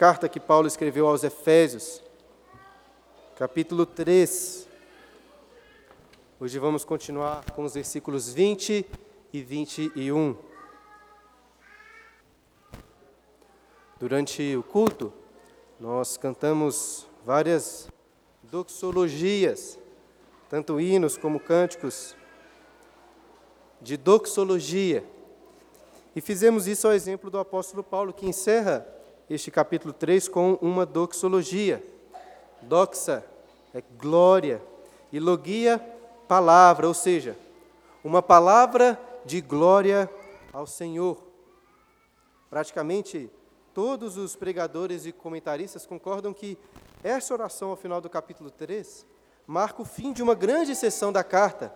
carta que Paulo escreveu aos Efésios, capítulo 3. Hoje vamos continuar com os versículos 20 e 21. Durante o culto, nós cantamos várias doxologias, tanto hinos como cânticos de doxologia. E fizemos isso ao exemplo do apóstolo Paulo, que encerra este capítulo 3 com uma doxologia. Doxa é glória, e logia, palavra, ou seja, uma palavra de glória ao Senhor. Praticamente todos os pregadores e comentaristas concordam que essa oração ao final do capítulo 3 marca o fim de uma grande sessão da carta,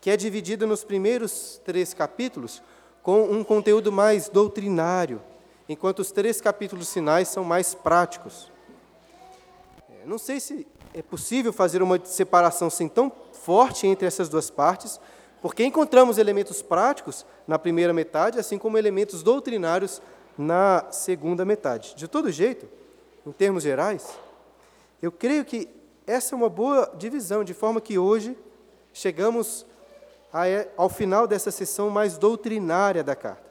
que é dividida nos primeiros três capítulos com um conteúdo mais doutrinário, enquanto os três capítulos finais são mais práticos. É, não sei se é possível fazer uma separação assim tão forte entre essas duas partes, porque encontramos elementos práticos na primeira metade, assim como elementos doutrinários na segunda metade. De todo jeito, em termos gerais, eu creio que essa é uma boa divisão, de forma que hoje chegamos ao final dessa sessão mais doutrinária da carta.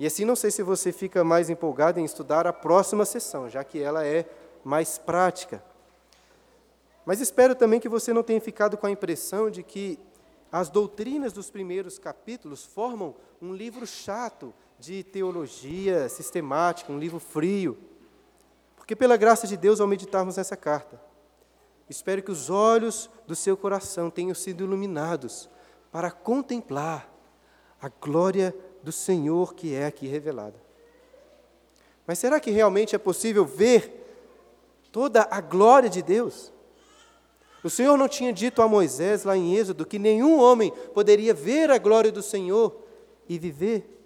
E assim, não sei se você fica mais empolgado em estudar a próxima sessão, já que ela é mais prática. Mas espero também que você não tenha ficado com a impressão de que as doutrinas dos primeiros capítulos formam um livro chato de teologia sistemática, um livro frio. Porque, pela graça de Deus, ao meditarmos nessa carta, espero que os olhos do seu coração tenham sido iluminados para contemplar a glória do Senhor que é aqui revelada. Mas será que realmente é possível ver toda a glória de Deus? O Senhor não tinha dito a Moisés, lá em Êxodo, que nenhum homem poderia ver a glória do Senhor e viver?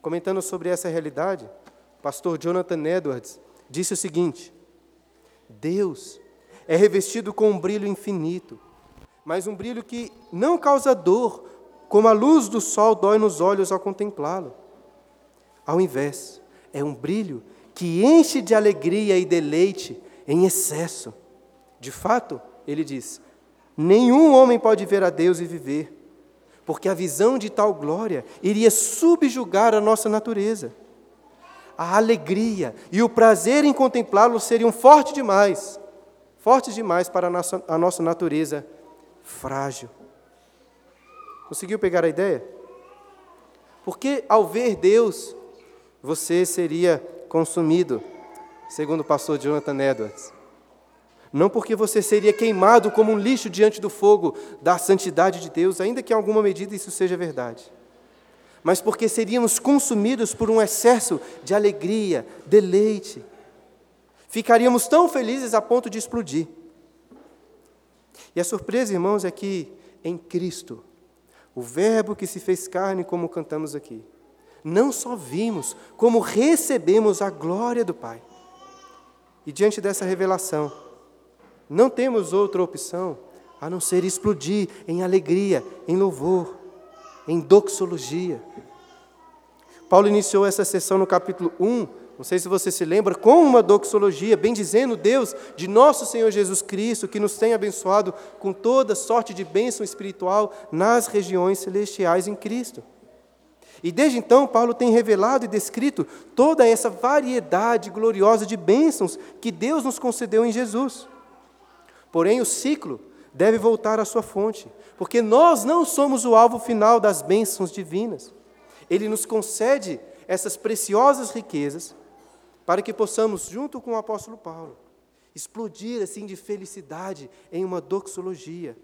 Comentando sobre essa realidade, o pastor Jonathan Edwards disse o seguinte: Deus é revestido com um brilho infinito, mas um brilho que não causa dor, como a luz do sol dói nos olhos ao contemplá-lo. Ao invés, é um brilho que enche de alegria e deleite em excesso. De fato, ele diz: nenhum homem pode ver a Deus e viver, porque a visão de tal glória iria subjugar a nossa natureza. A alegria e o prazer em contemplá-lo seriam fortes demais, fortes demais para a nossa, natureza frágil. Conseguiu pegar a ideia? Porque ao ver Deus, você seria consumido, segundo o pastor Jonathan Edwards. Não porque você seria queimado como um lixo diante do fogo da santidade de Deus, ainda que em alguma medida isso seja verdade. Mas porque seríamos consumidos por um excesso de alegria, deleite. Ficaríamos tão felizes a ponto de explodir. E a surpresa, irmãos, é que em Cristo o Verbo que se fez carne, como cantamos aqui. Não só vimos, como recebemos a glória do Pai. E diante dessa revelação, não temos outra opção a não ser explodir em alegria, em louvor, em doxologia. Paulo iniciou essa sessão no capítulo 1 não sei se você se lembra, com uma doxologia, bendizendo Deus de nosso Senhor Jesus Cristo, que nos tem abençoado com toda sorte de bênção espiritual nas regiões celestiais em Cristo. E desde então, Paulo tem revelado e descrito toda essa variedade gloriosa de bênçãos que Deus nos concedeu em Jesus. Porém, o ciclo deve voltar à sua fonte, porque nós não somos o alvo final das bênçãos divinas. Ele nos concede essas preciosas riquezas para que possamos, junto com o apóstolo Paulo, explodir assim de felicidade em uma doxologia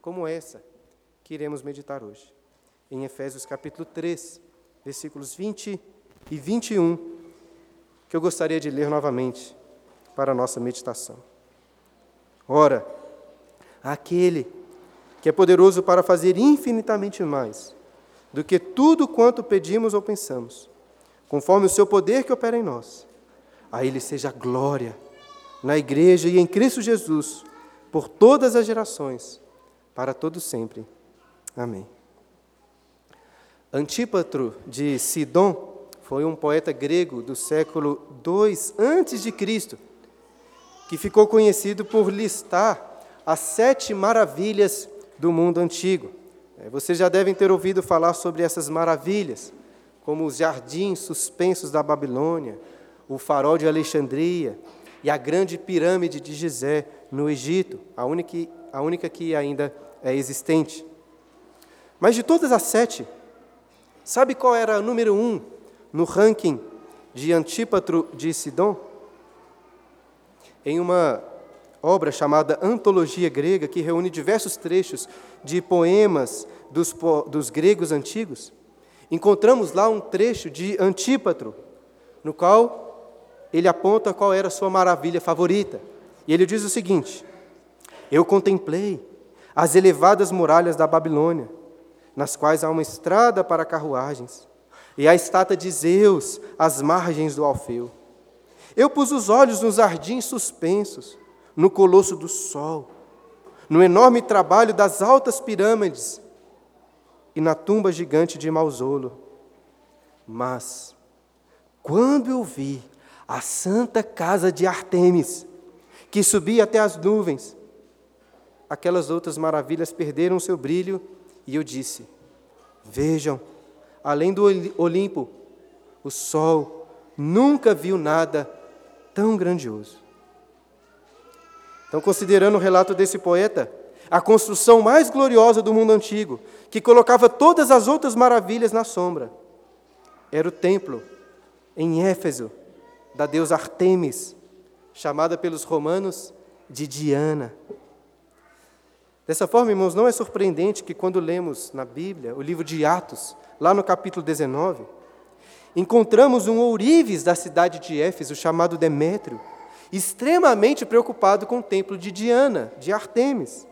como essa que iremos meditar hoje. Em Efésios capítulo 3, versículos 20 e 21, que eu gostaria de ler novamente para a nossa meditação. Ora, aquele que é poderoso para fazer infinitamente mais do que tudo quanto pedimos ou pensamos, conforme o seu poder que opera em nós a Ele seja glória na igreja e em Cristo Jesus, por todas as gerações, para todos sempre. Amém. Antípatro de Sidom foi um poeta grego do século II antes de Cristo, que ficou conhecido por listar as sete maravilhas do mundo antigo. É, vocês já devem ter ouvido falar sobre essas maravilhas, como os jardins suspensos da Babilônia, o farol de Alexandria e a grande pirâmide de Gizé no Egito, a única, a única que ainda é existente. Mas de todas as sete, sabe qual era a número um no ranking de Antípatro de Sidon? Em uma obra chamada Antologia Grega, que reúne diversos trechos de poemas dos, dos gregos antigos, encontramos lá um trecho de Antípatro, no qual ele aponta qual era a sua maravilha favorita. E ele diz o seguinte: Eu contemplei as elevadas muralhas da Babilônia, nas quais há uma estrada para carruagens, e a estátua de Zeus às margens do Alfeu. Eu pus os olhos nos jardins suspensos, no colosso do sol, no enorme trabalho das altas pirâmides e na tumba gigante de Mausolo. Mas, quando eu vi a santa casa de Artemis, que subia até as nuvens, aquelas outras maravilhas perderam seu brilho e eu disse: Vejam, além do Olimpo, o sol nunca viu nada tão grandioso. Então, considerando o relato desse poeta, a construção mais gloriosa do mundo antigo, que colocava todas as outras maravilhas na sombra, era o templo em Éfeso, da deusa Artemis, chamada pelos romanos de Diana. Dessa forma, irmãos, não é surpreendente que quando lemos na Bíblia o livro de Atos, lá no capítulo 19, encontramos um ourives da cidade de Éfeso chamado Demétrio, extremamente preocupado com o templo de Diana, de Artemis.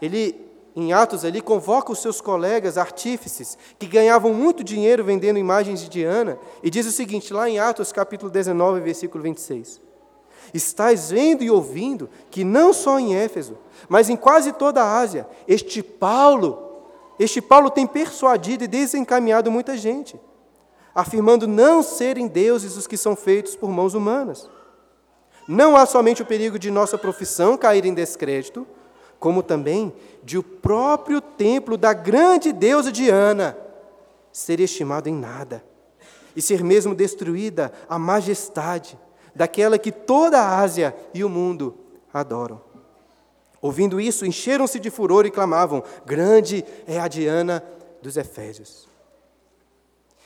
Ele, em Atos, ali, convoca os seus colegas artífices, que ganhavam muito dinheiro vendendo imagens de Diana, e diz o seguinte, lá em Atos, capítulo 19, versículo 26. Estais vendo e ouvindo que não só em Éfeso, mas em quase toda a Ásia, este Paulo, este Paulo tem persuadido e desencaminhado muita gente afirmando não serem deuses os que são feitos por mãos humanas. Não há somente o perigo de nossa profissão cair em descrédito, como também de o próprio templo da grande deusa Diana ser estimado em nada e ser mesmo destruída a majestade daquela que toda a Ásia e o mundo adoram. Ouvindo isso, encheram-se de furor e clamavam: Grande é a Diana dos Efésios.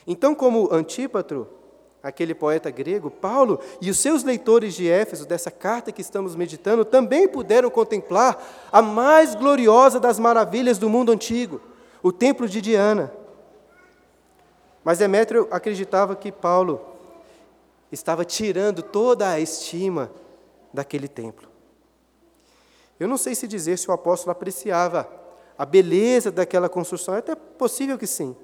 Então, como Antípatro, aquele poeta grego, Paulo e os seus leitores de Éfeso, dessa carta que estamos meditando, também puderam contemplar a mais gloriosa das maravilhas do mundo antigo, o templo de Diana. Mas Demétrio acreditava que Paulo estava tirando toda a estima daquele templo. Eu não sei se dizer se o apóstolo apreciava a beleza daquela construção, é até possível que sim.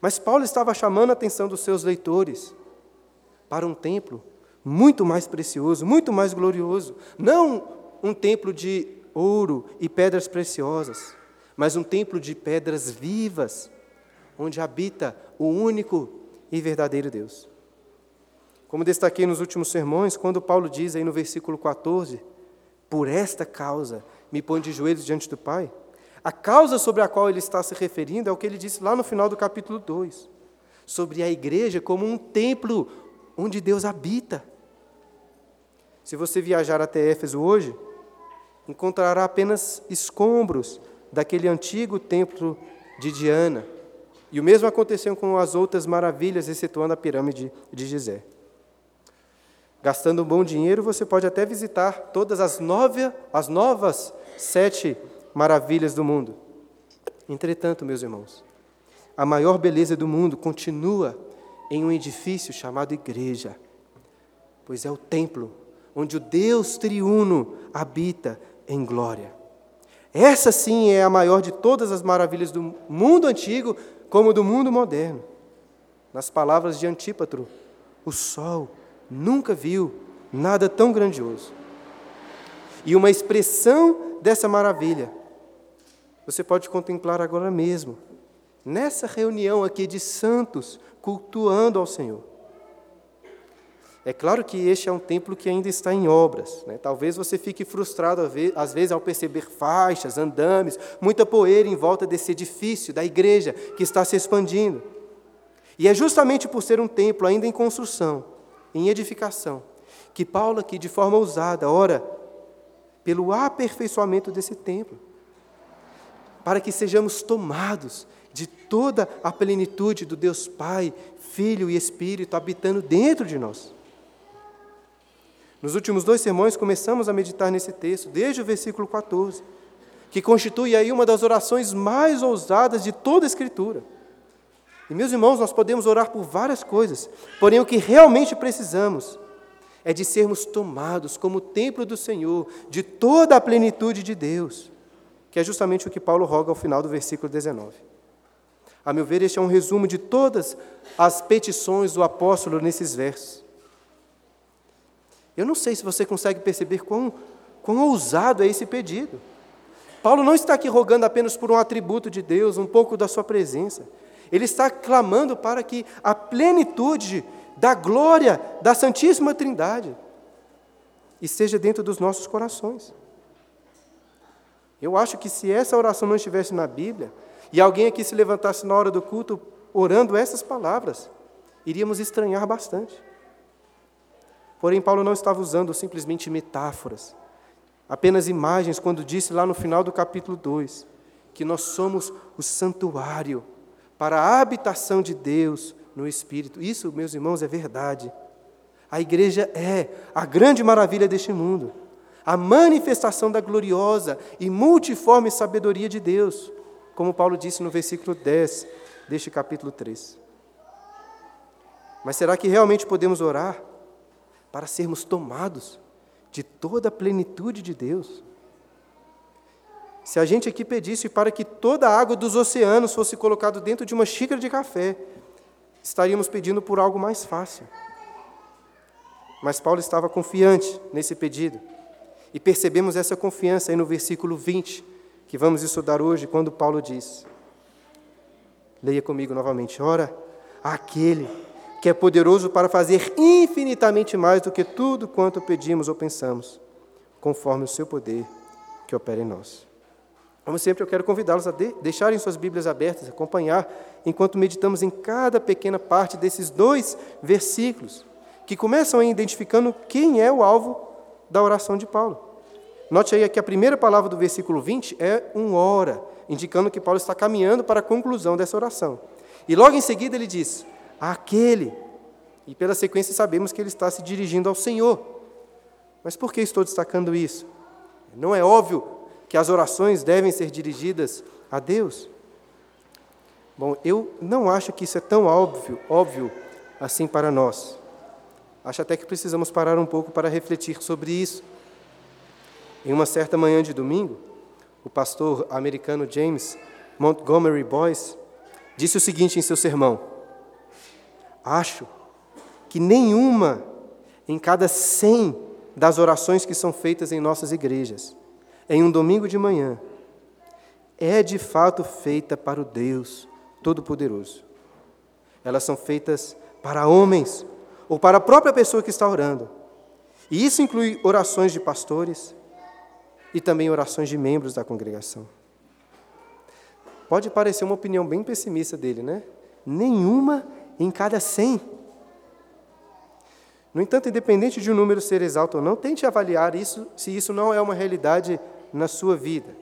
Mas Paulo estava chamando a atenção dos seus leitores para um templo muito mais precioso, muito mais glorioso. Não um templo de ouro e pedras preciosas, mas um templo de pedras vivas, onde habita o único e verdadeiro Deus. Como destaquei nos últimos sermões, quando Paulo diz aí no versículo 14: Por esta causa me põe de joelhos diante do Pai. A causa sobre a qual ele está se referindo é o que ele disse lá no final do capítulo 2, sobre a igreja como um templo onde Deus habita. Se você viajar até Éfeso hoje, encontrará apenas escombros daquele antigo templo de Diana. E o mesmo aconteceu com as outras maravilhas, excetuando a pirâmide de Gizé. Gastando um bom dinheiro, você pode até visitar todas as, nove, as novas sete maravilhas do mundo. Entretanto, meus irmãos, a maior beleza do mundo continua em um edifício chamado igreja, pois é o templo onde o Deus triuno habita em glória. Essa sim é a maior de todas as maravilhas do mundo antigo, como do mundo moderno. Nas palavras de Antípatro, o sol nunca viu nada tão grandioso. E uma expressão dessa maravilha você pode contemplar agora mesmo, nessa reunião aqui de santos, cultuando ao Senhor. É claro que este é um templo que ainda está em obras. Né? Talvez você fique frustrado às vezes ao perceber faixas, andames, muita poeira em volta desse edifício da igreja que está se expandindo. E é justamente por ser um templo ainda em construção, em edificação, que Paulo aqui, de forma ousada, ora pelo aperfeiçoamento desse templo, para que sejamos tomados de toda a plenitude do Deus Pai, Filho e Espírito habitando dentro de nós. Nos últimos dois sermões começamos a meditar nesse texto, desde o versículo 14, que constitui aí uma das orações mais ousadas de toda a Escritura. E, meus irmãos, nós podemos orar por várias coisas, porém o que realmente precisamos é de sermos tomados como templo do Senhor, de toda a plenitude de Deus, que é justamente o que Paulo roga ao final do versículo 19. A meu ver, este é um resumo de todas as petições do apóstolo nesses versos. Eu não sei se você consegue perceber quão, quão ousado é esse pedido. Paulo não está aqui rogando apenas por um atributo de Deus, um pouco da sua presença. Ele está clamando para que a plenitude da glória da Santíssima Trindade esteja dentro dos nossos corações. Eu acho que se essa oração não estivesse na Bíblia, e alguém aqui se levantasse na hora do culto orando essas palavras, iríamos estranhar bastante. Porém, Paulo não estava usando simplesmente metáforas, apenas imagens, quando disse lá no final do capítulo 2 que nós somos o santuário para a habitação de Deus no Espírito. Isso, meus irmãos, é verdade. A igreja é a grande maravilha deste mundo, a manifestação da gloriosa e multiforme sabedoria de Deus, como Paulo disse no versículo 10 deste capítulo 3. Mas será que realmente podemos orar para sermos tomados de toda a plenitude de Deus. Se a gente aqui pedisse para que toda a água dos oceanos fosse colocada dentro de uma xícara de café, estaríamos pedindo por algo mais fácil. Mas Paulo estava confiante nesse pedido. E percebemos essa confiança aí no versículo 20, que vamos estudar hoje, quando Paulo diz: Leia comigo novamente. Ora, aquele que é poderoso para fazer infinitamente mais do que tudo quanto pedimos ou pensamos, conforme o seu poder que opera em nós. Como sempre, eu quero convidá-los a de deixarem suas Bíblias abertas, acompanhar enquanto meditamos em cada pequena parte desses dois versículos, que começam identificando quem é o alvo da oração de Paulo. Note aí que a primeira palavra do versículo 20 é um hora, indicando que Paulo está caminhando para a conclusão dessa oração. E logo em seguida ele diz: àquele. E pela sequência sabemos que ele está se dirigindo ao Senhor. Mas por que estou destacando isso? Não é óbvio que as orações devem ser dirigidas a Deus? Bom, eu não acho que isso é tão óbvio, óbvio assim para nós. Acho até que precisamos parar um pouco para refletir sobre isso. Em uma certa manhã de domingo, o pastor americano James Montgomery Boyce disse o seguinte em seu sermão: Acho que nenhuma em cada cem das orações que são feitas em nossas igrejas, em um domingo de manhã, é de fato feita para o Deus Todo-Poderoso. Elas são feitas para homens ou para a própria pessoa que está orando. E isso inclui orações de pastores e também orações de membros da congregação. Pode parecer uma opinião bem pessimista dele, né? Nenhuma em cada 100. No entanto, independente de um número ser exato ou não, tente avaliar isso se isso não é uma realidade na sua vida.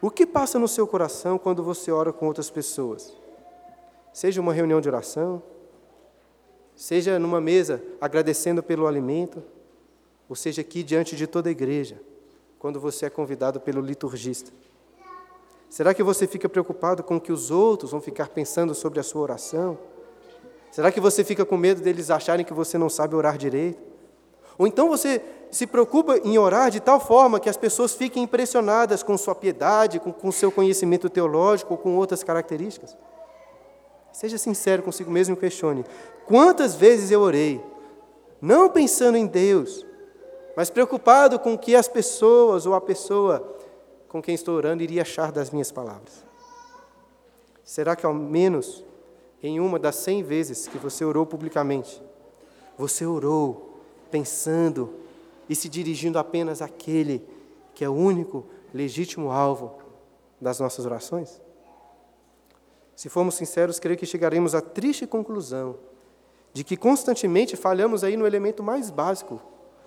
O que passa no seu coração quando você ora com outras pessoas? Seja uma reunião de oração, seja numa mesa agradecendo pelo alimento, ou seja aqui diante de toda a igreja, quando você é convidado pelo liturgista. Será que você fica preocupado com o que os outros vão ficar pensando sobre a sua oração? Será que você fica com medo deles acharem que você não sabe orar direito? Ou então você se preocupa em orar de tal forma que as pessoas fiquem impressionadas com sua piedade, com, com seu conhecimento teológico ou com outras características? Seja sincero consigo mesmo e questione: quantas vezes eu orei, não pensando em Deus, mas preocupado com o que as pessoas ou a pessoa com quem estou orando iria achar das minhas palavras? Será que ao menos em uma das cem vezes que você orou publicamente, você orou pensando e se dirigindo apenas àquele que é o único legítimo alvo das nossas orações? Se formos sinceros, creio que chegaremos à triste conclusão de que constantemente falhamos aí no elemento mais básico,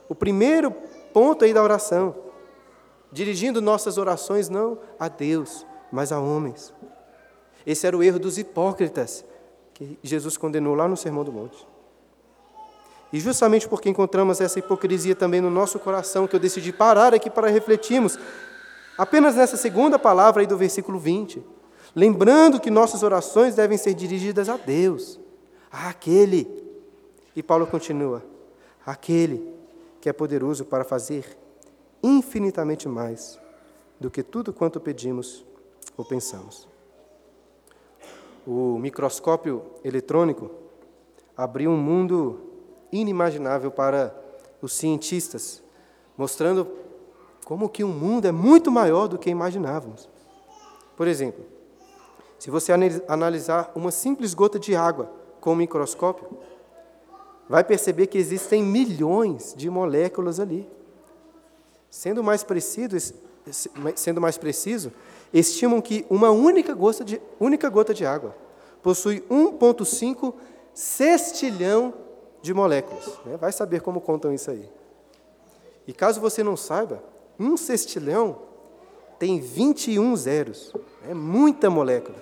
o primeiro ponto aí da oração, dirigindo nossas orações não a Deus, mas a homens. Esse era o erro dos hipócritas que Jesus condenou lá no Sermão do Monte. E justamente porque encontramos essa hipocrisia também no nosso coração, que eu decidi parar aqui para refletirmos apenas nessa segunda palavra aí do versículo 20, lembrando que nossas orações devem ser dirigidas a Deus, àquele. E Paulo continua: aquele que é poderoso para fazer infinitamente mais do que tudo quanto pedimos ou pensamos. O microscópio eletrônico abriu um mundo inimaginável para os cientistas, mostrando como que o mundo é muito maior do que imaginávamos. Por exemplo, se você analisar uma simples gota de água com um microscópio, vai perceber que existem milhões de moléculas ali. Sendo mais preciso, sendo mais preciso, estimam que uma única gota de, única gota de água possui 1,5 sextilhão de moléculas. Né? Vai saber como contam isso aí. E caso você não saiba, um sextilhão tem 21 zeros. É muita molécula.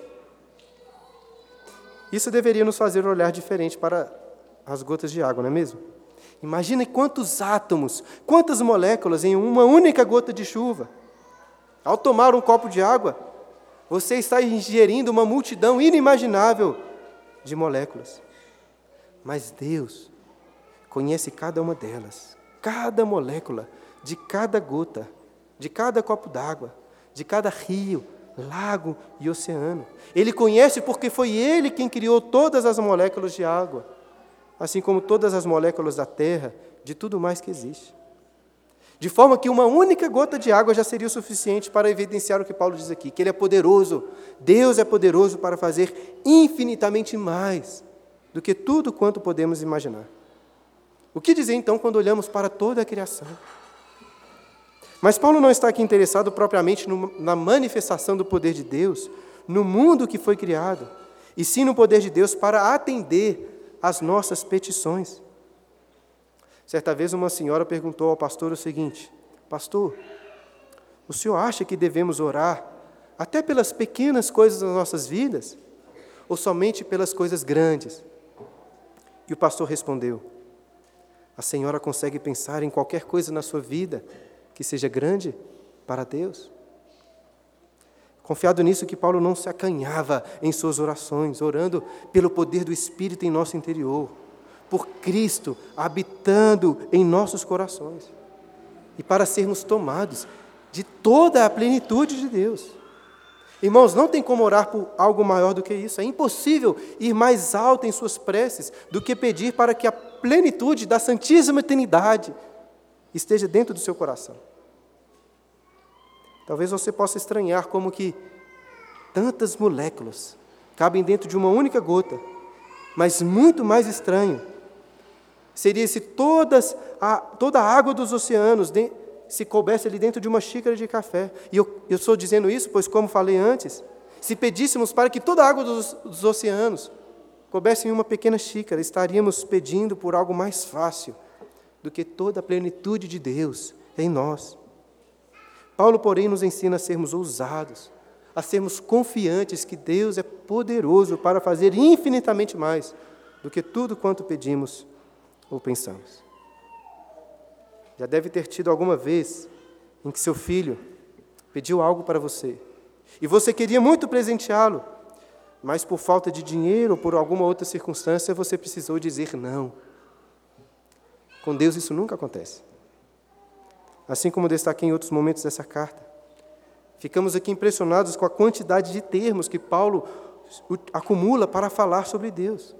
Isso deveria nos fazer olhar diferente para as gotas de água, não é mesmo? Imagine quantos átomos, quantas moléculas em uma única gota de chuva. Ao tomar um copo de água, você está ingerindo uma multidão inimaginável de moléculas. Mas Deus conhece cada uma delas, cada molécula, de cada gota, de cada copo d'água, de cada rio, lago e oceano. Ele conhece porque foi Ele quem criou todas as moléculas de água assim como todas as moléculas da terra, de tudo mais que existe. De forma que uma única gota de água já seria o suficiente para evidenciar o que Paulo diz aqui, que ele é poderoso, Deus é poderoso para fazer infinitamente mais do que tudo quanto podemos imaginar. O que dizer então quando olhamos para toda a criação? Mas Paulo não está aqui interessado propriamente na manifestação do poder de Deus no mundo que foi criado, e sim no poder de Deus para atender as nossas petições. Certa vez uma senhora perguntou ao pastor o seguinte: Pastor, o senhor acha que devemos orar até pelas pequenas coisas das nossas vidas? Ou somente pelas coisas grandes? E o pastor respondeu: A senhora consegue pensar em qualquer coisa na sua vida que seja grande para Deus? Confiado nisso que Paulo não se acanhava em suas orações, orando pelo poder do Espírito em nosso interior, por Cristo habitando em nossos corações, e para sermos tomados de toda a plenitude de Deus. Irmãos, não tem como orar por algo maior do que isso. É impossível ir mais alto em suas preces do que pedir para que a plenitude da Santíssima Trindade esteja dentro do seu coração. Talvez você possa estranhar como que tantas moléculas cabem dentro de uma única gota, mas muito mais estranho seria se todas a, toda a água dos oceanos de, se coubesse ali dentro de uma xícara de café. E eu, eu estou dizendo isso, pois, como falei antes, se pedíssemos para que toda a água dos, dos oceanos coubesse em uma pequena xícara, estaríamos pedindo por algo mais fácil do que toda a plenitude de Deus em nós. Paulo, porém, nos ensina a sermos ousados, a sermos confiantes que Deus é poderoso para fazer infinitamente mais do que tudo quanto pedimos ou pensamos. Já deve ter tido alguma vez em que seu filho pediu algo para você e você queria muito presenteá-lo, mas por falta de dinheiro ou por alguma outra circunstância você precisou dizer não. Com Deus isso nunca acontece assim como destaquei em outros momentos dessa carta. Ficamos aqui impressionados com a quantidade de termos que Paulo acumula para falar sobre Deus.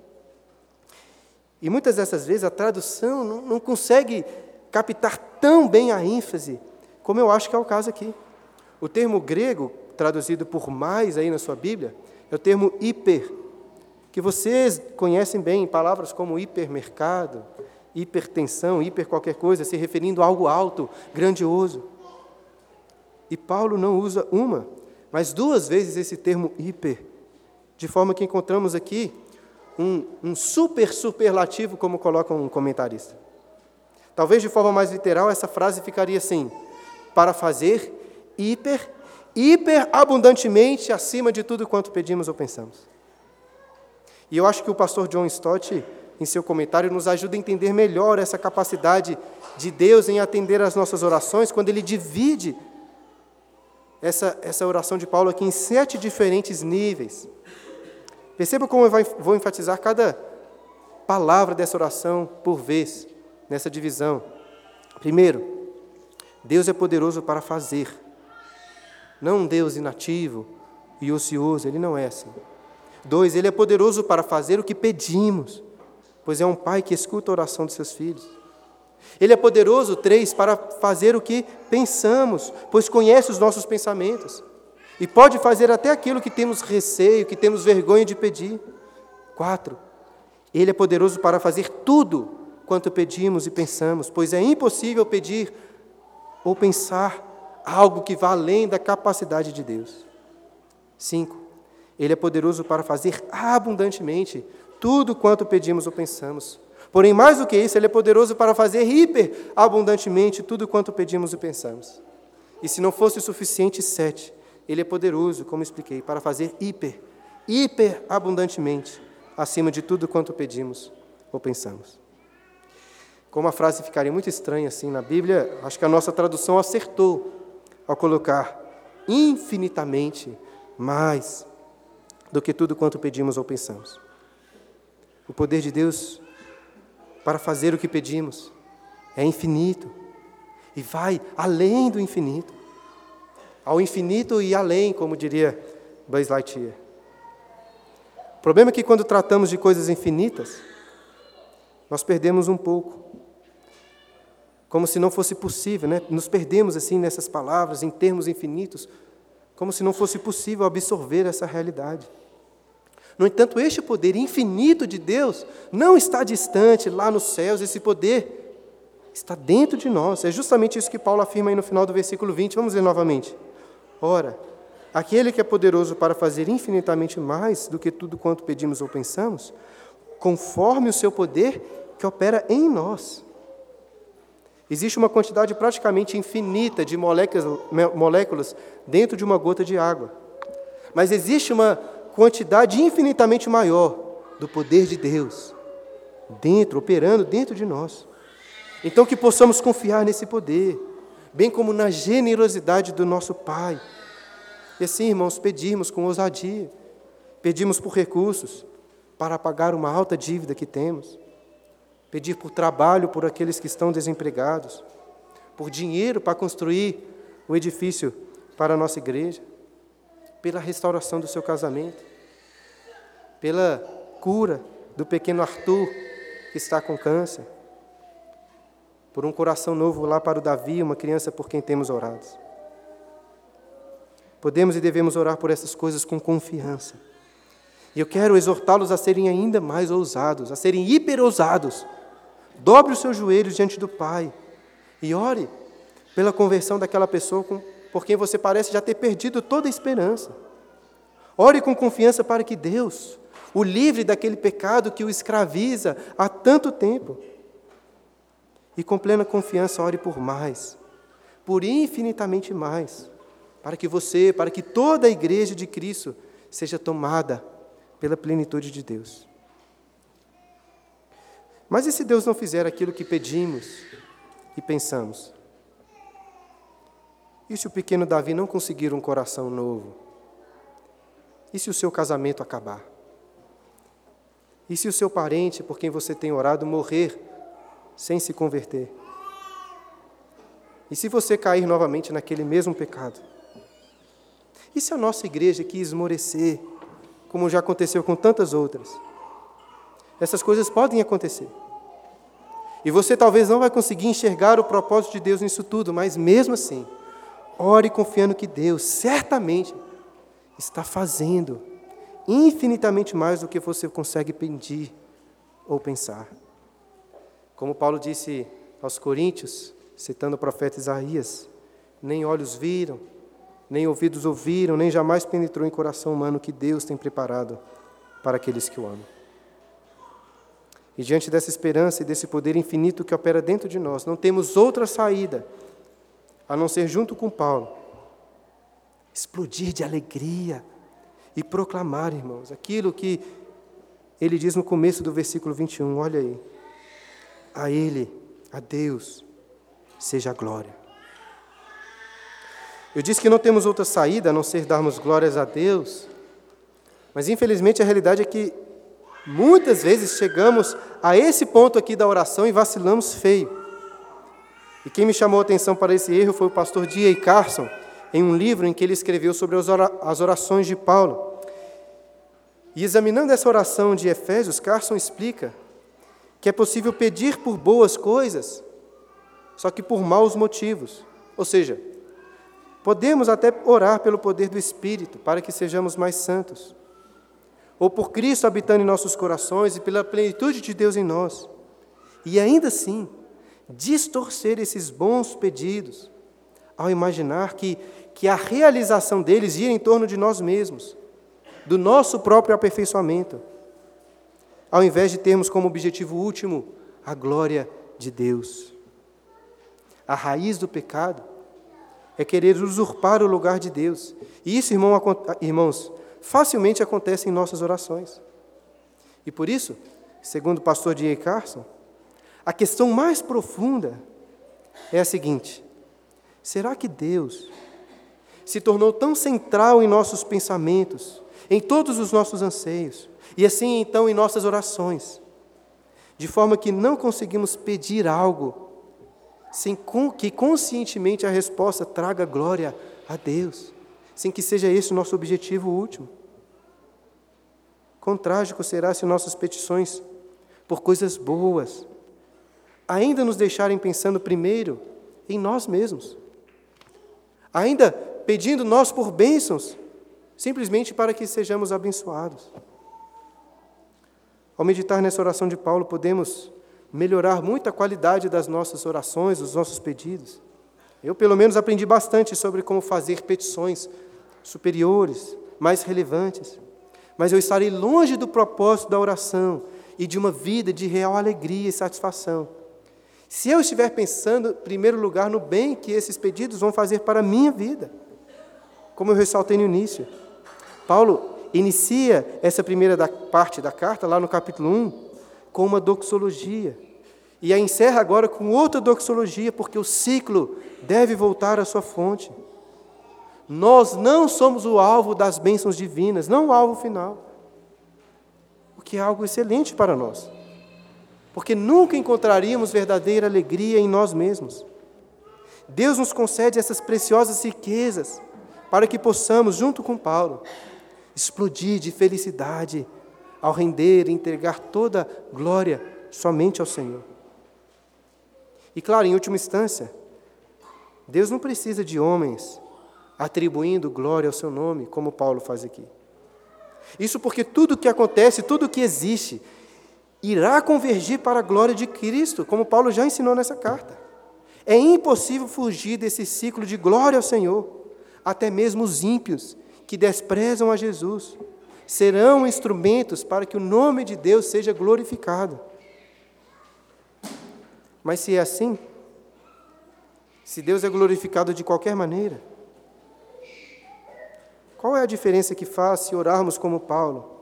E muitas dessas vezes a tradução não, não consegue captar tão bem a ênfase como eu acho que é o caso aqui. O termo grego traduzido por mais aí na sua Bíblia, é o termo hiper, que vocês conhecem bem, palavras como hipermercado, hipertensão, hiper qualquer coisa, se referindo a algo alto, grandioso. E Paulo não usa uma, mas duas vezes esse termo hiper, de forma que encontramos aqui um, um super superlativo, como coloca um comentarista. Talvez de forma mais literal, essa frase ficaria assim: para fazer hiper, hiper abundantemente acima de tudo quanto pedimos ou pensamos. E eu acho que o pastor John Stott, em seu comentário, nos ajuda a entender melhor essa capacidade de Deus em atender às nossas orações, quando ele divide essa, essa oração de Paulo aqui em sete diferentes níveis. Perceba como eu vou enfatizar cada palavra dessa oração por vez, nessa divisão. Primeiro, Deus é poderoso para fazer, não um Deus inativo e ocioso, ele não é assim. Dois, ele é poderoso para fazer o que pedimos, pois é um pai que escuta a oração de seus filhos. Ele é poderoso, três, para fazer o que pensamos, pois conhece os nossos pensamentos. E pode fazer até aquilo que temos receio, que temos vergonha de pedir. Quatro, Ele é poderoso para fazer tudo quanto pedimos e pensamos, pois é impossível pedir ou pensar algo que vá além da capacidade de Deus. Cinco, Ele é poderoso para fazer abundantemente tudo quanto pedimos ou pensamos. Porém, mais do que isso, Ele é poderoso para fazer hiper abundantemente tudo quanto pedimos e pensamos. E se não fosse o suficiente, sete, ele é poderoso, como expliquei, para fazer hiper, hiper abundantemente, acima de tudo quanto pedimos ou pensamos. Como a frase ficaria muito estranha assim na Bíblia, acho que a nossa tradução acertou ao colocar infinitamente mais do que tudo quanto pedimos ou pensamos. O poder de Deus para fazer o que pedimos é infinito e vai além do infinito ao infinito e além, como diria Buzz Lightyear. O problema é que quando tratamos de coisas infinitas, nós perdemos um pouco. Como se não fosse possível, né? Nos perdemos assim nessas palavras, em termos infinitos, como se não fosse possível absorver essa realidade. No entanto, este poder infinito de Deus não está distante lá nos céus, esse poder está dentro de nós. É justamente isso que Paulo afirma aí no final do versículo 20. Vamos ler novamente. Ora, aquele que é poderoso para fazer infinitamente mais do que tudo quanto pedimos ou pensamos, conforme o seu poder que opera em nós. Existe uma quantidade praticamente infinita de moléculas, moléculas dentro de uma gota de água. Mas existe uma quantidade infinitamente maior do poder de Deus dentro, operando dentro de nós. Então que possamos confiar nesse poder bem como na generosidade do nosso Pai. E assim, irmãos, pedirmos com ousadia, pedimos por recursos para pagar uma alta dívida que temos, pedir por trabalho por aqueles que estão desempregados, por dinheiro para construir o edifício para a nossa igreja, pela restauração do seu casamento, pela cura do pequeno Arthur que está com câncer, por um coração novo lá para o Davi, uma criança por quem temos orado. Podemos e devemos orar por essas coisas com confiança. E eu quero exortá-los a serem ainda mais ousados, a serem hiper ousados. Dobre os seus joelhos diante do Pai e ore pela conversão daquela pessoa com, por quem você parece já ter perdido toda a esperança. Ore com confiança para que Deus o livre daquele pecado que o escraviza há tanto tempo e com plena confiança ore por mais, por infinitamente mais, para que você, para que toda a igreja de Cristo seja tomada pela plenitude de Deus. Mas e se Deus não fizer aquilo que pedimos e pensamos? E se o pequeno Davi não conseguir um coração novo? E se o seu casamento acabar? E se o seu parente por quem você tem orado morrer sem se converter? E se você cair novamente naquele mesmo pecado? E se a nossa igreja aqui esmorecer, como já aconteceu com tantas outras? Essas coisas podem acontecer. E você talvez não vai conseguir enxergar o propósito de Deus nisso tudo, mas mesmo assim, ore confiando que Deus certamente está fazendo infinitamente mais do que você consegue pedir ou pensar. Como Paulo disse aos Coríntios, citando o profeta Isaías: nem olhos viram, nem ouvidos ouviram, nem jamais penetrou em coração humano que Deus tem preparado para aqueles que o amam. E diante dessa esperança e desse poder infinito que opera dentro de nós, não temos outra saída a não ser, junto com Paulo, explodir de alegria e proclamar, irmãos, aquilo que ele diz no começo do versículo 21, olha aí. A Ele, a Deus, seja a glória. Eu disse que não temos outra saída a não ser darmos glórias a Deus, mas infelizmente a realidade é que muitas vezes chegamos a esse ponto aqui da oração e vacilamos feio. E quem me chamou a atenção para esse erro foi o pastor D.A. Carson, em um livro em que ele escreveu sobre as orações de Paulo. E examinando essa oração de Efésios, Carson explica que é possível pedir por boas coisas, só que por maus motivos. Ou seja, podemos até orar pelo poder do Espírito para que sejamos mais santos, ou por Cristo habitando em nossos corações e pela plenitude de Deus em nós. E ainda assim, distorcer esses bons pedidos ao imaginar que, que a realização deles ia em torno de nós mesmos, do nosso próprio aperfeiçoamento, ao invés de termos como objetivo último a glória de Deus. A raiz do pecado é querer usurpar o lugar de Deus. E isso, irmão, irmãos, facilmente acontece em nossas orações. E por isso, segundo o pastor D.A. Carson, a questão mais profunda é a seguinte: será que Deus se tornou tão central em nossos pensamentos, em todos os nossos anseios, e assim então em nossas orações, de forma que não conseguimos pedir algo sem que conscientemente a resposta traga glória a Deus, sem que seja esse o nosso objetivo último? Quão trágico será se nossas petições por coisas boas, ainda nos deixarem pensando primeiro em nós mesmos, ainda pedindo nós por bênçãos, simplesmente para que sejamos abençoados. Ao meditar nessa oração de Paulo, podemos melhorar muito a qualidade das nossas orações, dos nossos pedidos. Eu, pelo menos, aprendi bastante sobre como fazer petições superiores, mais relevantes. Mas eu estarei longe do propósito da oração e de uma vida de real alegria e satisfação se eu estiver pensando, em primeiro lugar, no bem que esses pedidos vão fazer para a minha vida, como eu ressaltei no início, Paulo inicia essa primeira da parte da carta, lá no capítulo 1, com uma doxologia. E a encerra agora com outra doxologia, porque o ciclo deve voltar à sua fonte. Nós não somos o alvo das bênçãos divinas, não o alvo final. O que é algo excelente para nós porque nunca encontraríamos verdadeira alegria em nós mesmos. Deus nos concede essas preciosas riquezas para que possamos, junto com Paulo, explodir de felicidade ao render e entregar toda glória somente ao Senhor. E claro, em última instância, Deus não precisa de homens atribuindo glória ao seu nome, como Paulo faz aqui. Isso porque tudo o que acontece, tudo o que existe, irá convergir para a glória de Cristo, como Paulo já ensinou nessa carta. É impossível fugir desse ciclo de glória ao Senhor. Até mesmo os ímpios que desprezam a Jesus serão instrumentos para que o nome de Deus seja glorificado. Mas se é assim, se Deus é glorificado de qualquer maneira, qual é a diferença que faz se orarmos como Paulo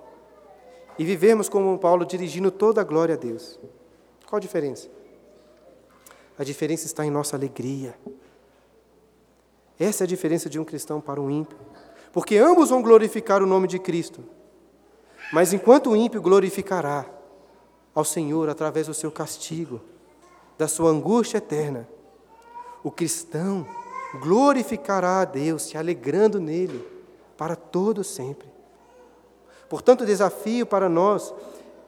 e vivermos como Paulo, dirigindo toda a glória a Deus. Qual a diferença? A diferença está em nossa alegria. Essa é a diferença de um cristão para um ímpio. Porque ambos vão glorificar o nome de Cristo. Mas enquanto o ímpio glorificará ao Senhor através do seu castigo, da sua angústia eterna, o cristão glorificará a Deus, se alegrando nele para todo sempre. Portanto, o desafio para nós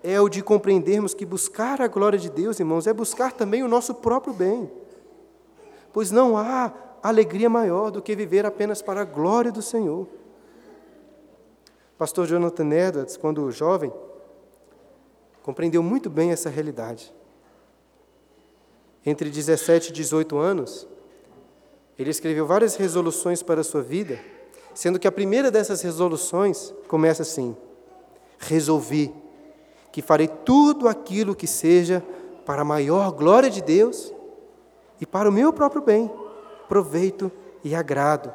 é o de compreendermos que buscar a glória de Deus, irmãos, é buscar também o nosso próprio bem. Pois não há alegria maior do que viver apenas para a glória do Senhor. Pastor Jonathan Edwards, quando jovem, compreendeu muito bem essa realidade. Entre 17 e 18 anos, ele escreveu várias resoluções para a sua vida, sendo que a primeira dessas resoluções começa assim: Resolvi que farei tudo aquilo que seja para a maior glória de Deus e para o meu próprio bem, proveito e agrado,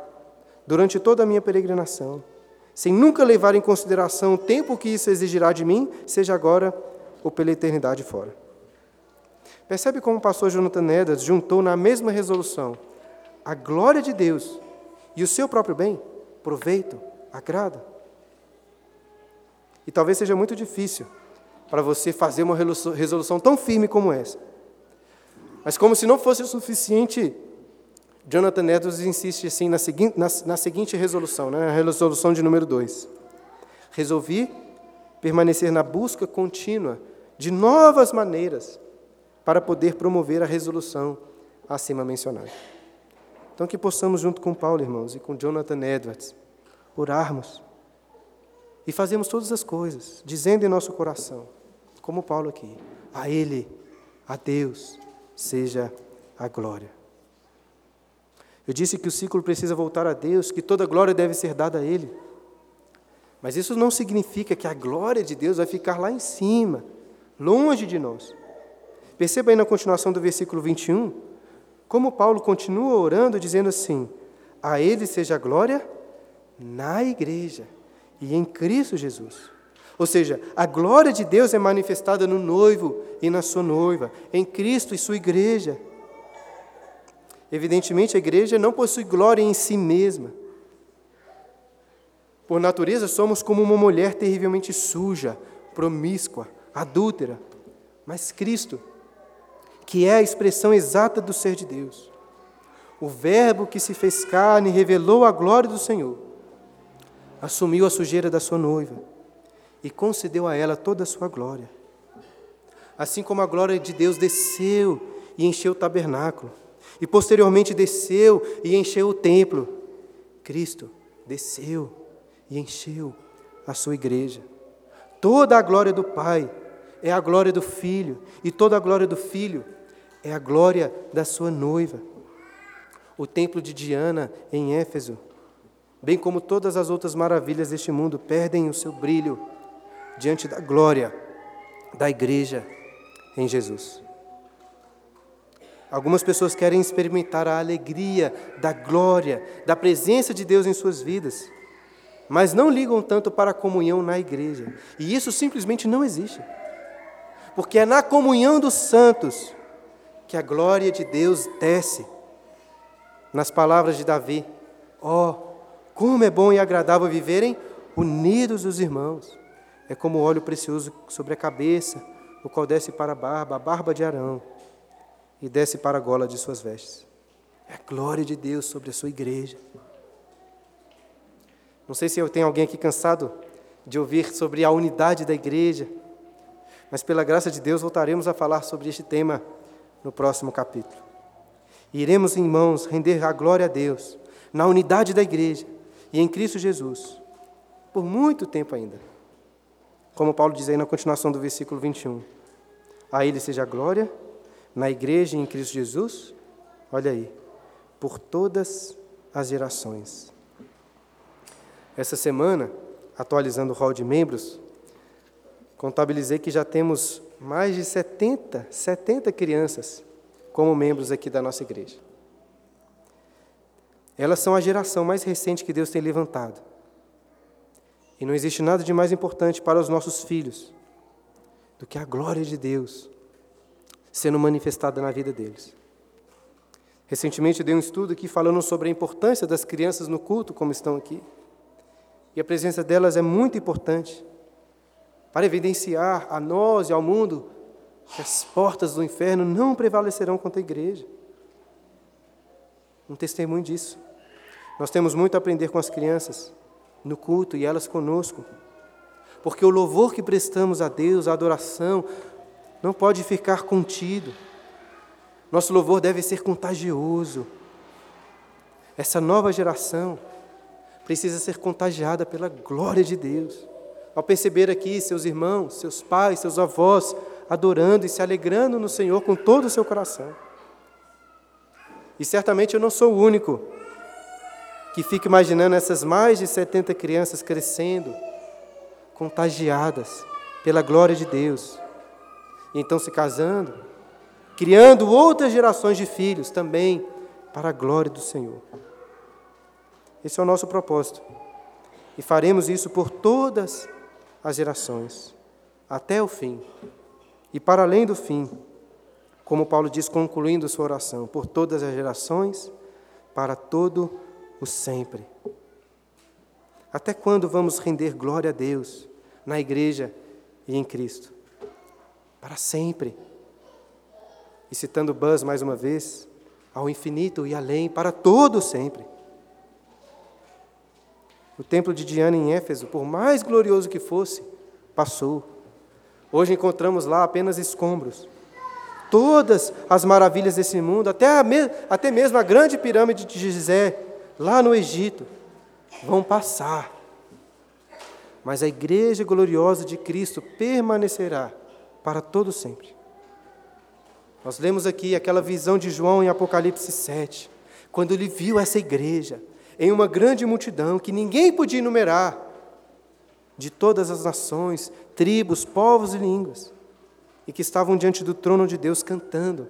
durante toda a minha peregrinação, sem nunca levar em consideração o tempo que isso exigirá de mim, seja agora ou pela eternidade fora. Percebe como o pastor Jonathan Edwards juntou na mesma resolução a glória de Deus e o seu próprio bem, proveito, agrado? E talvez seja muito difícil para você fazer uma resolução tão firme como essa. Mas como se não fosse o suficiente, Jonathan Edwards insiste assim na seguinte, na, na seguinte resolução, né? a resolução de número 2. Resolvi permanecer na busca contínua de novas maneiras para poder promover a resolução acima mencionada. Então, que possamos, junto com Paulo, irmãos, e com Jonathan Edwards, orarmos e fazermos todas as coisas, dizendo em nosso coração, como Paulo aqui, a Ele, a Deus, seja a glória. Eu disse que o ciclo precisa voltar a Deus, que toda glória deve ser dada a Ele. Mas isso não significa que a glória de Deus vai ficar lá em cima, longe de nós. Perceba aí na continuação do versículo 21, como Paulo continua orando, dizendo assim: A Ele seja a glória na igreja e em Cristo Jesus. Ou seja, a glória de Deus é manifestada no noivo e na sua noiva, em Cristo e sua igreja. Evidentemente, a igreja não possui glória em si mesma. Por natureza, somos como uma mulher terrivelmente suja, promíscua, adúltera. Mas Cristo, que é a expressão exata do ser de Deus, o Verbo que se fez carne revelou a glória do Senhor, assumiu a sujeira da sua noiva e concedeu a ela toda a sua glória. Assim como a glória de Deus desceu e encheu o tabernáculo, e posteriormente desceu e encheu o templo, Cristo desceu e encheu a sua igreja. Toda a glória do Pai é a glória do Filho, e toda a glória do Filho é a glória da sua noiva. O templo de Diana em Éfeso, bem como todas as outras maravilhas deste mundo, perdem o seu brilho diante da glória da igreja em Jesus. Algumas pessoas querem experimentar a alegria da glória, da presença de Deus em suas vidas, mas não ligam tanto para a comunhão na igreja. E isso simplesmente não existe. Porque é na comunhão dos santos que a glória de Deus desce. Nas palavras de Davi: Ó, oh, como é bom e agradável viverem unidos os irmãos. É como óleo precioso sobre a cabeça, o qual desce para a barba, a barba de Arão, e desce para a gola de suas vestes. É a glória de Deus sobre a sua igreja. Não sei se eu tenho alguém aqui cansado de ouvir sobre a unidade da igreja, mas pela graça de Deus voltaremos a falar sobre este tema no próximo capítulo. iremos, irmãos, render a glória a Deus na unidade da igreja e em Cristo Jesus por muito tempo ainda. Como Paulo diz aí na continuação do versículo 21. A Ele seja a glória, na igreja e em Cristo Jesus, olha aí, por todas as gerações. Essa semana, atualizando o hall de membros, contabilizei que já temos mais de 70, 70 crianças como membros aqui da nossa igreja. Elas são a geração mais recente que Deus tem levantado. E não existe nada de mais importante para os nossos filhos do que a glória de Deus sendo manifestada na vida deles. Recentemente eu dei um estudo aqui falando sobre a importância das crianças no culto, como estão aqui. E a presença delas é muito importante para evidenciar a nós e ao mundo que as portas do inferno não prevalecerão contra a igreja. Um testemunho disso. Nós temos muito a aprender com as crianças no culto e elas conosco. Porque o louvor que prestamos a Deus, a adoração, não pode ficar contido. Nosso louvor deve ser contagioso. essa nova geração precisa ser contagiada pela glória de Deus. Ao perceber aqui seus irmãos, seus pais, seus avós adorando e se alegrando no Senhor com todo o seu coração. E certamente eu não sou o único que fica imaginando essas mais de 70 crianças crescendo, contagiadas pela glória de Deus, e então se casando, criando outras gerações de filhos também para a glória do Senhor. Esse é o nosso propósito. E faremos isso por todas as gerações, até o fim. E para além do fim, como Paulo diz, concluindo sua oração, por todas as gerações, para todo o sempre. Até quando vamos render glória a Deus na igreja e em Cristo? Para sempre. E citando Buzz mais uma vez, ao infinito e além, para todo sempre. O templo de Diana em Éfeso, por mais glorioso que fosse, passou. Hoje encontramos lá apenas escombros. Todas as maravilhas desse mundo, até, a, até mesmo a grande pirâmide de Gizé, lá no Egito, vão passar. Mas a igreja gloriosa de Cristo permanecerá para todo sempre. Nós lemos aqui aquela visão de João em Apocalipse 7, quando ele viu essa igreja em uma grande multidão que ninguém podia enumerar, de todas as nações, tribos, povos e línguas, e que estavam diante do trono de Deus cantando,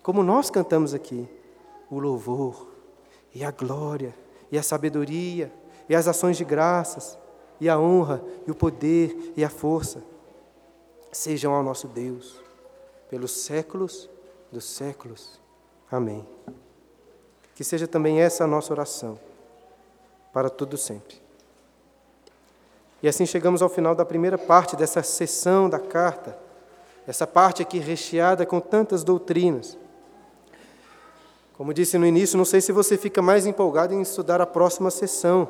como nós cantamos aqui, o louvor, e a glória, e a sabedoria, e as ações de graças, e a honra, e o poder, e a força, sejam ao nosso Deus, pelos séculos dos séculos. Amém. Que seja também essa a nossa oração para todo sempre. E assim chegamos ao final da primeira parte dessa sessão da carta, essa parte aqui recheada com tantas doutrinas. Como disse no início, não sei se você fica mais empolgado em estudar a próxima sessão,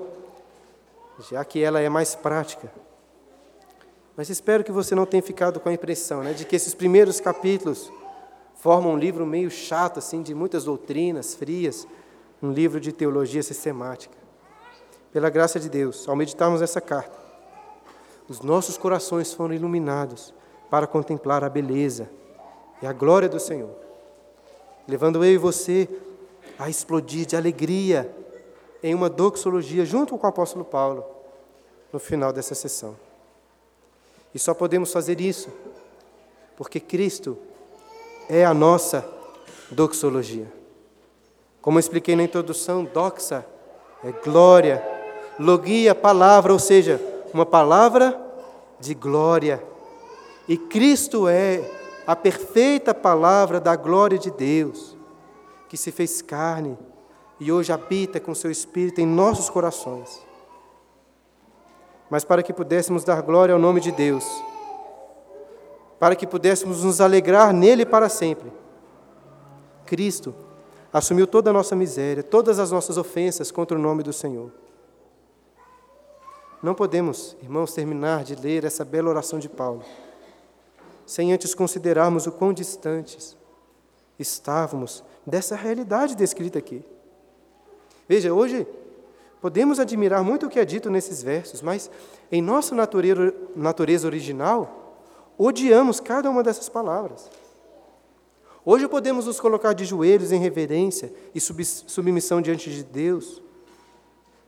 já que ela é mais prática. Mas espero que você não tenha ficado com a impressão né, de que esses primeiros capítulos formam um livro meio chato, assim, de muitas doutrinas frias, um livro de teologia sistemática pela graça de Deus, ao meditarmos essa carta, os nossos corações foram iluminados para contemplar a beleza e a glória do Senhor, levando eu e você a explodir de alegria em uma doxologia junto com o apóstolo Paulo no final dessa sessão. E só podemos fazer isso porque Cristo é a nossa doxologia. Como eu expliquei na introdução, doxa é glória, logia, palavra, ou seja, uma palavra de glória. E Cristo é a perfeita palavra da glória de Deus, que se fez carne e hoje habita com seu Espírito em nossos corações. Mas para que pudéssemos dar glória ao nome de Deus, para que pudéssemos nos alegrar nele para sempre, Cristo assumiu toda a nossa miséria, todas as nossas ofensas contra o nome do Senhor. Não podemos, irmãos, terminar de ler essa bela oração de Paulo sem antes considerarmos o quão distantes estávamos dessa realidade descrita aqui. Veja, hoje podemos admirar muito o que é dito nesses versos, mas em nossa natureza, original, odiamos cada uma dessas palavras. Hoje podemos nos colocar de joelhos em reverência e submissão diante de Deus,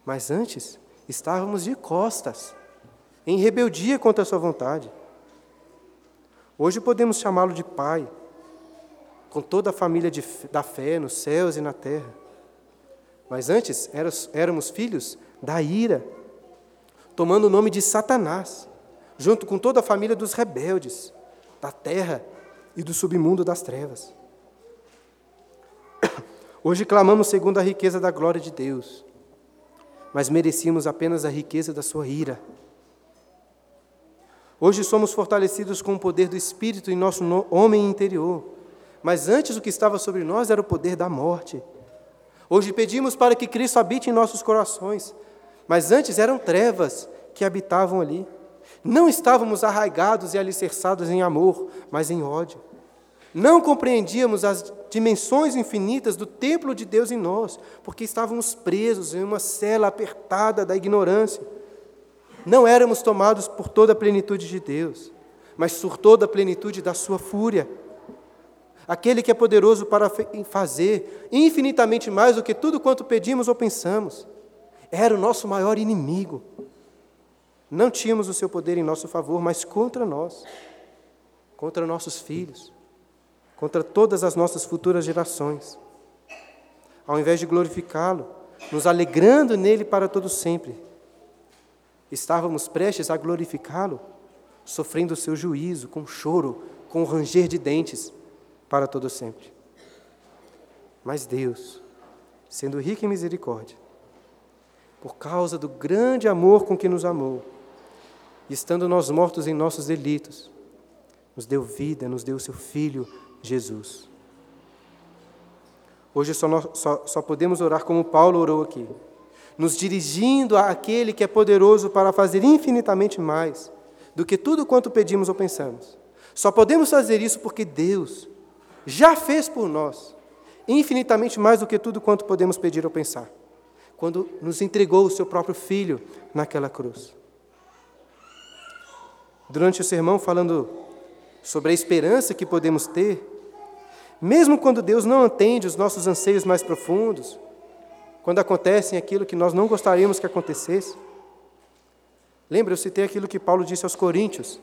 mas antes estávamos de costas, em rebeldia contra a Sua vontade. Hoje podemos chamá-lo de Pai, com toda a família de, da fé nos céus e na terra. Mas antes éramos filhos da ira, tomando o nome de Satanás, junto com toda a família dos rebeldes, da terra e do submundo das trevas. Hoje clamamos segundo a riqueza da glória de Deus mas merecíamos apenas a riqueza da sua ira. Hoje somos fortalecidos com o poder do Espírito em nosso homem interior, mas antes o que estava sobre nós era o poder da morte. Hoje pedimos para que Cristo habite em nossos corações, mas antes eram trevas que habitavam ali. Não estávamos arraigados e alicerçados em amor, mas em ódio. Não compreendíamos as dimensões infinitas do templo de Deus em nós, porque estávamos presos em uma cela apertada da ignorância. Não éramos tomados por toda a plenitude de Deus, mas por toda a plenitude da sua fúria. Aquele que é poderoso para fazer infinitamente mais do que tudo quanto pedimos ou pensamos, era o nosso maior inimigo. Não tínhamos o seu poder em nosso favor, mas contra nós, contra nossos filhos, contra todas as nossas futuras gerações. Ao invés de glorificá-lo, nos alegrando nele para todo sempre, estávamos prestes a glorificá-lo, sofrendo o seu juízo com choro, com ranger de dentes para todo sempre. Mas Deus, sendo rico em misericórdia, por causa do grande amor com que nos amou, estando nós mortos em nossos delitos, nos deu vida, nos deu seu Filho, Jesus. Hoje só, nós, só, só podemos orar como Paulo orou aqui, nos dirigindo àquele que é poderoso para fazer infinitamente mais do que tudo quanto pedimos ou pensamos. Só podemos fazer isso porque Deus já fez por nós infinitamente mais do que tudo quanto podemos pedir ou pensar, quando nos entregou o seu próprio Filho naquela cruz. Durante o sermão, falando sobre a esperança que podemos ter, mesmo quando Deus não atende os nossos anseios mais profundos, quando acontecem aquilo que nós não gostaríamos que acontecesse. Lembra, eu citei aquilo que Paulo disse aos Coríntios: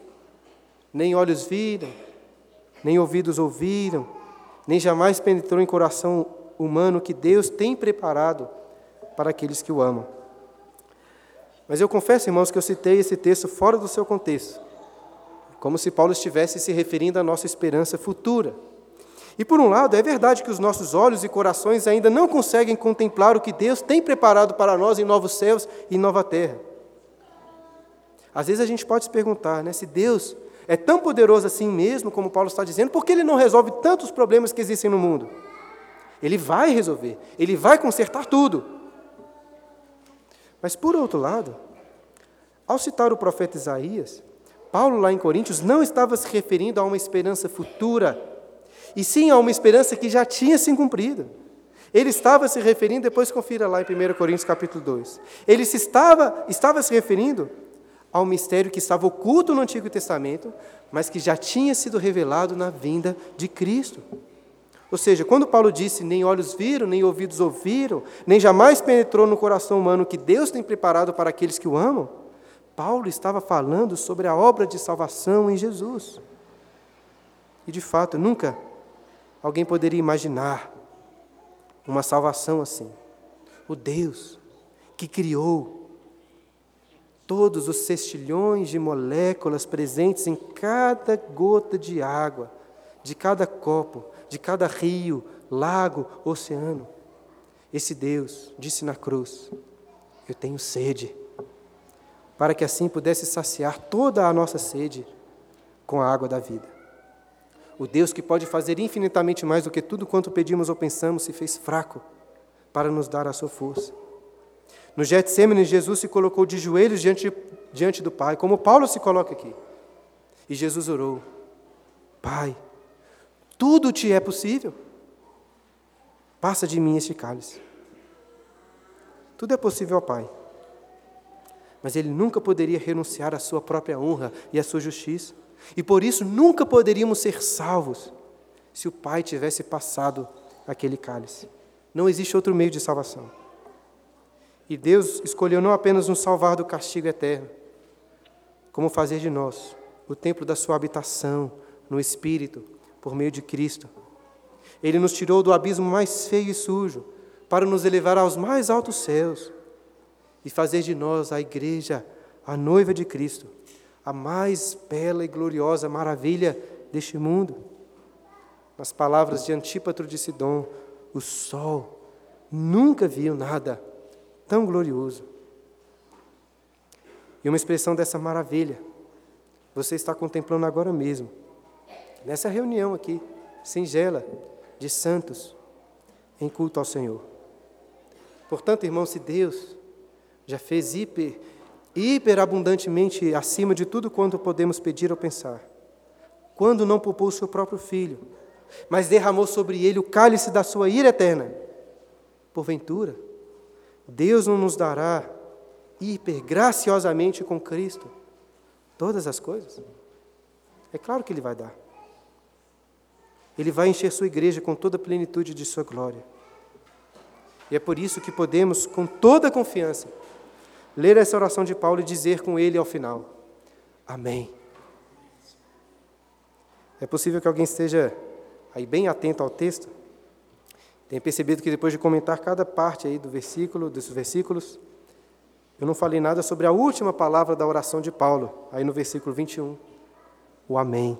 nem olhos viram, nem ouvidos ouviram, nem jamais penetrou em coração humano que Deus tem preparado para aqueles que o amam. Mas eu confesso, irmãos, que eu citei esse texto fora do seu contexto como se Paulo estivesse se referindo à nossa esperança futura. E por um lado, é verdade que os nossos olhos e corações ainda não conseguem contemplar o que Deus tem preparado para nós em novos céus e nova terra. Às vezes a gente pode se perguntar, né, se Deus é tão poderoso assim mesmo, como Paulo está dizendo, por que ele não resolve tantos problemas que existem no mundo? Ele vai resolver, ele vai consertar tudo. Mas por outro lado, ao citar o profeta Isaías, Paulo, lá em Coríntios, não estava se referindo a uma esperança futura, e sim a uma esperança que já tinha se cumprido. Ele estava se referindo, depois confira lá em 1 Coríntios capítulo 2. Ele se estava, estava se referindo ao mistério que estava oculto no Antigo Testamento, mas que já tinha sido revelado na vinda de Cristo. Ou seja, quando Paulo disse: Nem olhos viram, nem ouvidos ouviram, nem jamais penetrou no coração humano que Deus tem preparado para aqueles que o amam, Paulo estava falando sobre a obra de salvação em Jesus. E de fato, nunca alguém poderia imaginar uma salvação assim. O Deus que criou todos os sextilhões de moléculas presentes em cada gota de água, de cada copo, de cada rio, lago, oceano. Esse Deus disse na cruz: Eu tenho sede para que assim pudesse saciar toda a nossa sede com a água da vida. O Deus que pode fazer infinitamente mais do que tudo quanto pedimos ou pensamos se fez fraco para nos dar a sua força. No Getsemane, Jesus se colocou de joelhos diante, diante do Pai, como Paulo se coloca aqui. E Jesus orou: Pai, tudo te é possível. Passa de mim este cálice. Tudo é possível ao Pai mas ele nunca poderia renunciar à sua própria honra e à sua justiça. E por isso nunca poderíamos ser salvos se o Pai tivesse passado aquele cálice. Não existe outro meio de salvação. E Deus escolheu não apenas nos salvar do castigo eterno, como fazer de nós o templo da sua habitação no Espírito, por meio de Cristo. Ele nos tirou do abismo mais feio e sujo, para nos elevar aos mais altos céus e fazer de nós a igreja, a noiva de Cristo, a mais bela e gloriosa maravilha deste mundo. Nas palavras de Antípatro de Sidom, o sol nunca viu nada tão glorioso. E uma expressão dessa maravilha você está contemplando agora mesmo, nessa reunião aqui, singela, de santos, em culto ao Senhor. Portanto, irmão, se Deus já fez hiper, hiperabundantemente acima de tudo quanto podemos pedir ou pensar. Quando não poupou seu próprio filho, mas derramou sobre ele o cálice da sua ira eterna. Porventura, Deus não nos dará hiper graciosamente com Cristo todas as coisas? É claro que Ele vai dar. Ele vai encher sua igreja com toda a plenitude de sua glória. E é por isso que podemos, com toda confiança, ler essa oração de Paulo e dizer com ele ao final: Amém. É possível que alguém esteja aí bem atento ao texto, tenha percebido que depois de comentar cada parte aí do versículo, desses versículos, eu não falei nada sobre a última palavra da oração de Paulo, aí no versículo 21, o Amém.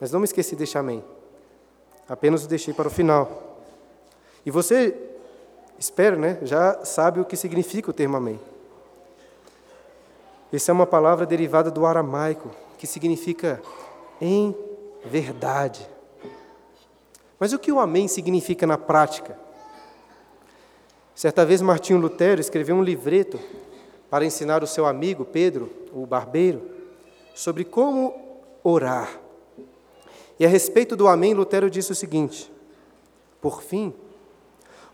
Mas não me esqueci deste Amém. Apenas o deixei para o final. E você, espero, né, já sabe o que significa o termo Amém. Essa é uma palavra derivada do aramaico, que significa em verdade. Mas o que o Amém significa na prática? Certa vez Martinho Lutero escreveu um livreto para ensinar o seu amigo Pedro, o barbeiro, sobre como orar. E a respeito do Amém, Lutero disse o seguinte: Por fim,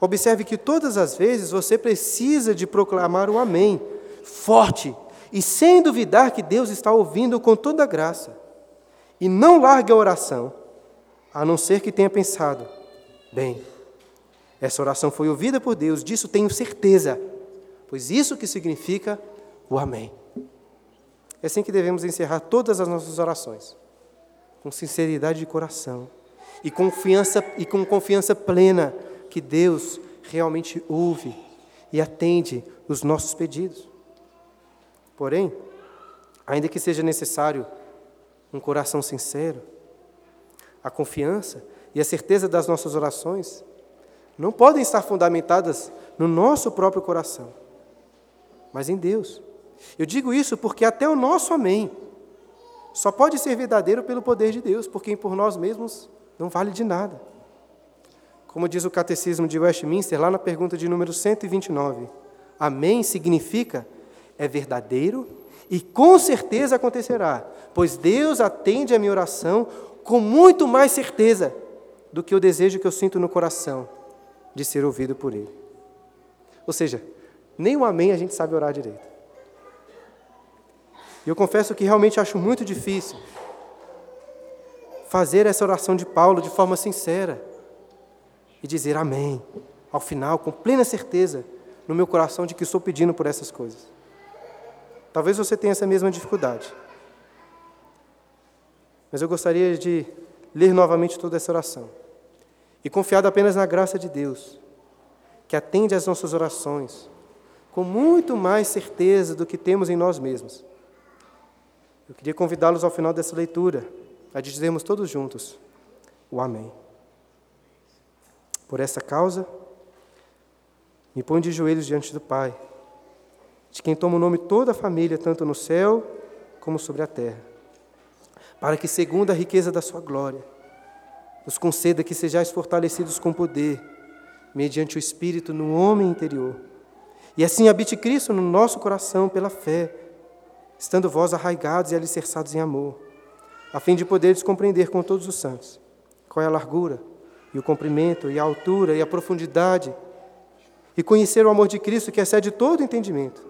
observe que todas as vezes você precisa de proclamar o Amém, forte e sem duvidar que Deus está ouvindo com toda graça. E não largue a oração, a não ser que tenha pensado: bem, essa oração foi ouvida por Deus, disso tenho certeza, pois isso que significa o Amém. É assim que devemos encerrar todas as nossas orações, com sinceridade de coração e confiança e com confiança plena que Deus realmente ouve e atende os nossos pedidos. Porém, ainda que seja necessário um coração sincero, a confiança e a certeza das nossas orações não podem estar fundamentadas no nosso próprio coração, mas em Deus. Eu digo isso porque até o nosso amém só pode ser verdadeiro pelo poder de Deus, porque por nós mesmos não vale de nada. Como diz o Catecismo de Westminster, lá na pergunta de número 129, Amém significa é verdadeiro e com certeza acontecerá, pois Deus atende a minha oração com muito mais certeza do que o desejo que eu sinto no coração de ser ouvido por Ele. Ou seja, nem o amém a gente sabe orar direito. E eu confesso que realmente acho muito difícil fazer essa oração de Paulo de forma sincera e dizer amém ao final, com plena certeza no meu coração de que estou pedindo por essas coisas. Talvez você tenha essa mesma dificuldade. Mas eu gostaria de ler novamente toda essa oração. E confiado apenas na graça de Deus, que atende às nossas orações, com muito mais certeza do que temos em nós mesmos. Eu queria convidá-los ao final dessa leitura a dizermos todos juntos o Amém. Por essa causa, me ponho de joelhos diante do Pai de quem toma o nome toda a família, tanto no céu como sobre a terra, para que, segundo a riqueza da sua glória, nos conceda que sejais fortalecidos com poder, mediante o Espírito no homem interior, e assim habite Cristo no nosso coração pela fé, estando vós arraigados e alicerçados em amor, a fim de poderes compreender com todos os santos qual é a largura, e o comprimento, e a altura, e a profundidade, e conhecer o amor de Cristo que excede todo entendimento,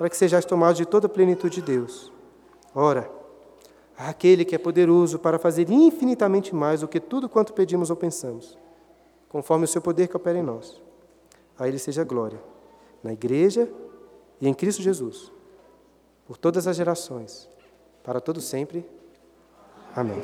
para que sejais tomados de toda a plenitude de Deus. Ora, aquele que é poderoso para fazer infinitamente mais do que tudo quanto pedimos ou pensamos, conforme o seu poder que opera em nós. A Ele seja glória, na Igreja e em Cristo Jesus, por todas as gerações, para todo sempre. Amém.